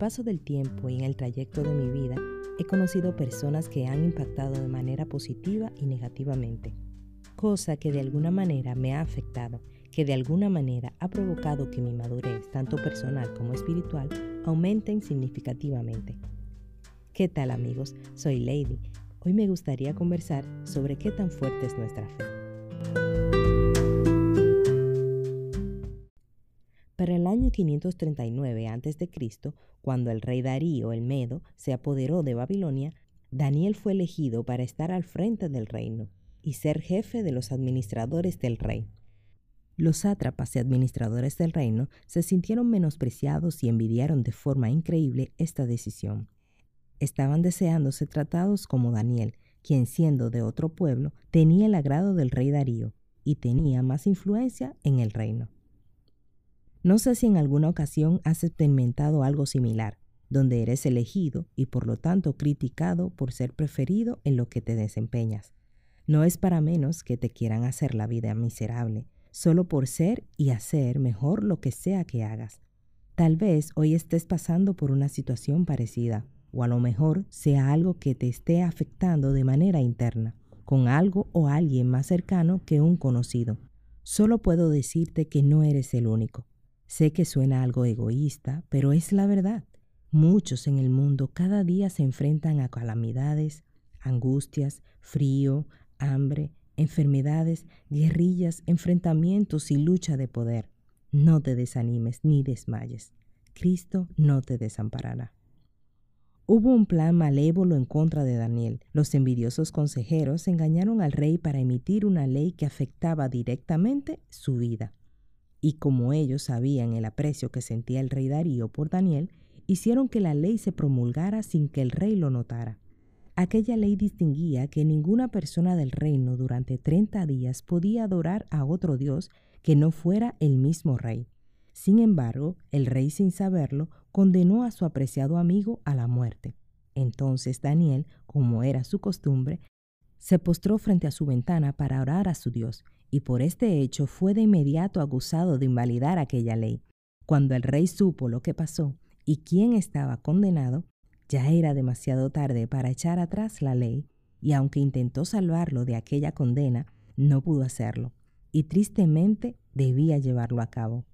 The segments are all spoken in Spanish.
paso del tiempo y en el trayecto de mi vida, he conocido personas que han impactado de manera positiva y negativamente, cosa que de alguna manera me ha afectado, que de alguna manera ha provocado que mi madurez, tanto personal como espiritual, aumenten significativamente. ¿Qué tal amigos? Soy Lady. Hoy me gustaría conversar sobre qué tan fuerte es nuestra fe. Para el año 539 a.C., cuando el rey Darío el Medo se apoderó de Babilonia, Daniel fue elegido para estar al frente del reino y ser jefe de los administradores del rey. Los sátrapas y administradores del reino se sintieron menospreciados y envidiaron de forma increíble esta decisión. Estaban deseando ser tratados como Daniel, quien siendo de otro pueblo tenía el agrado del rey Darío y tenía más influencia en el reino. No sé si en alguna ocasión has experimentado algo similar, donde eres elegido y por lo tanto criticado por ser preferido en lo que te desempeñas. No es para menos que te quieran hacer la vida miserable, solo por ser y hacer mejor lo que sea que hagas. Tal vez hoy estés pasando por una situación parecida, o a lo mejor sea algo que te esté afectando de manera interna, con algo o alguien más cercano que un conocido. Solo puedo decirte que no eres el único. Sé que suena algo egoísta, pero es la verdad. Muchos en el mundo cada día se enfrentan a calamidades, angustias, frío, hambre, enfermedades, guerrillas, enfrentamientos y lucha de poder. No te desanimes ni desmayes. Cristo no te desamparará. Hubo un plan malévolo en contra de Daniel. Los envidiosos consejeros engañaron al rey para emitir una ley que afectaba directamente su vida y como ellos sabían el aprecio que sentía el rey Darío por Daniel, hicieron que la ley se promulgara sin que el rey lo notara. Aquella ley distinguía que ninguna persona del reino durante 30 días podía adorar a otro Dios que no fuera el mismo rey. Sin embargo, el rey sin saberlo condenó a su apreciado amigo a la muerte. Entonces Daniel, como era su costumbre, se postró frente a su ventana para orar a su Dios y por este hecho fue de inmediato acusado de invalidar aquella ley. Cuando el rey supo lo que pasó y quién estaba condenado, ya era demasiado tarde para echar atrás la ley, y aunque intentó salvarlo de aquella condena, no pudo hacerlo, y tristemente debía llevarlo a cabo.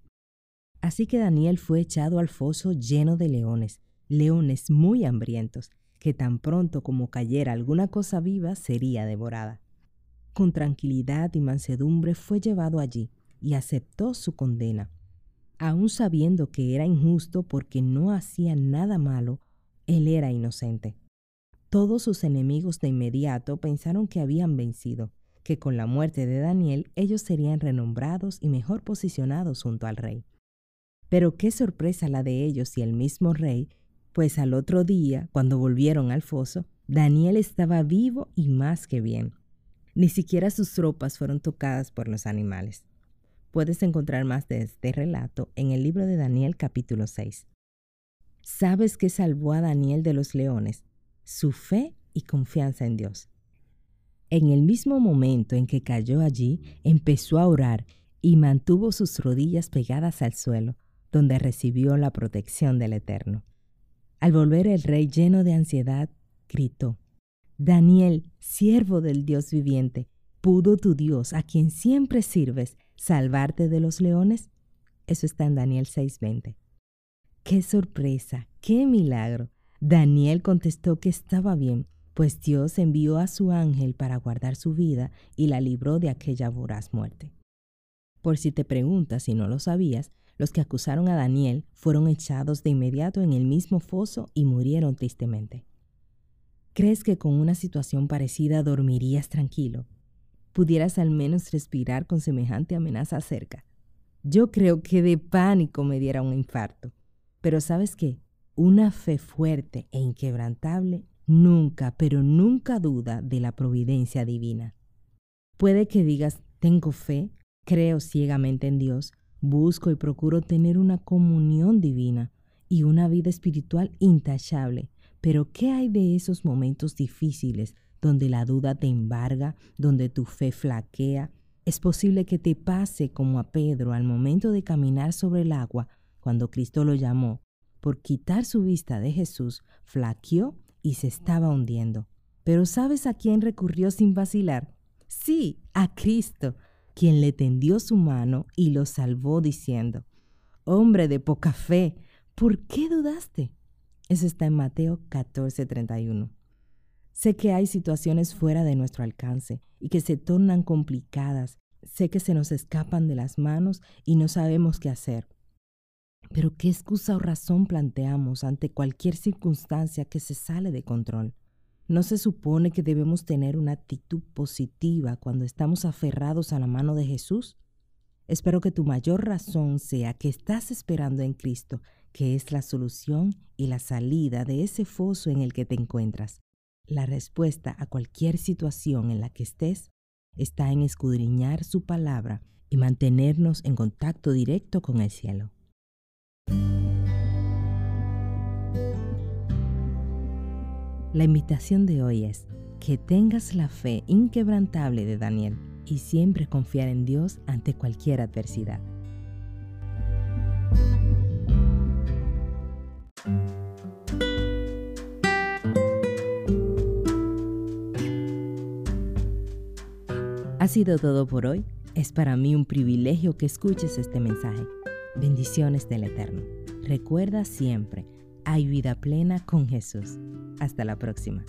Así que Daniel fue echado al foso lleno de leones, leones muy hambrientos, que tan pronto como cayera alguna cosa viva sería devorada con tranquilidad y mansedumbre fue llevado allí y aceptó su condena. Aun sabiendo que era injusto porque no hacía nada malo, él era inocente. Todos sus enemigos de inmediato pensaron que habían vencido, que con la muerte de Daniel ellos serían renombrados y mejor posicionados junto al rey. Pero qué sorpresa la de ellos y el mismo rey, pues al otro día, cuando volvieron al foso, Daniel estaba vivo y más que bien. Ni siquiera sus tropas fueron tocadas por los animales. Puedes encontrar más de este relato en el libro de Daniel capítulo 6. ¿Sabes qué salvó a Daniel de los leones? Su fe y confianza en Dios. En el mismo momento en que cayó allí, empezó a orar y mantuvo sus rodillas pegadas al suelo, donde recibió la protección del Eterno. Al volver el rey lleno de ansiedad, gritó, Daniel, siervo del Dios viviente, ¿pudo tu Dios, a quien siempre sirves, salvarte de los leones? Eso está en Daniel 6:20. ¡Qué sorpresa! ¡Qué milagro! Daniel contestó que estaba bien, pues Dios envió a su ángel para guardar su vida y la libró de aquella voraz muerte. Por si te preguntas si no lo sabías, los que acusaron a Daniel fueron echados de inmediato en el mismo foso y murieron tristemente. ¿Crees que con una situación parecida dormirías tranquilo? ¿Pudieras al menos respirar con semejante amenaza cerca? Yo creo que de pánico me diera un infarto. Pero ¿sabes qué? Una fe fuerte e inquebrantable nunca, pero nunca duda de la providencia divina. Puede que digas, tengo fe, creo ciegamente en Dios, busco y procuro tener una comunión divina y una vida espiritual intachable, pero ¿qué hay de esos momentos difíciles donde la duda te embarga, donde tu fe flaquea? Es posible que te pase como a Pedro al momento de caminar sobre el agua cuando Cristo lo llamó, por quitar su vista de Jesús, flaqueó y se estaba hundiendo. Pero ¿sabes a quién recurrió sin vacilar? Sí, a Cristo, quien le tendió su mano y lo salvó diciendo, Hombre de poca fe, ¿por qué dudaste? Eso está en Mateo 14:31. Sé que hay situaciones fuera de nuestro alcance y que se tornan complicadas. Sé que se nos escapan de las manos y no sabemos qué hacer. Pero ¿qué excusa o razón planteamos ante cualquier circunstancia que se sale de control? ¿No se supone que debemos tener una actitud positiva cuando estamos aferrados a la mano de Jesús? Espero que tu mayor razón sea que estás esperando en Cristo, que es la solución y la salida de ese foso en el que te encuentras. La respuesta a cualquier situación en la que estés está en escudriñar su palabra y mantenernos en contacto directo con el cielo. La invitación de hoy es que tengas la fe inquebrantable de Daniel y siempre confiar en Dios ante cualquier adversidad. Ha sido todo por hoy. Es para mí un privilegio que escuches este mensaje. Bendiciones del Eterno. Recuerda siempre, hay vida plena con Jesús. Hasta la próxima.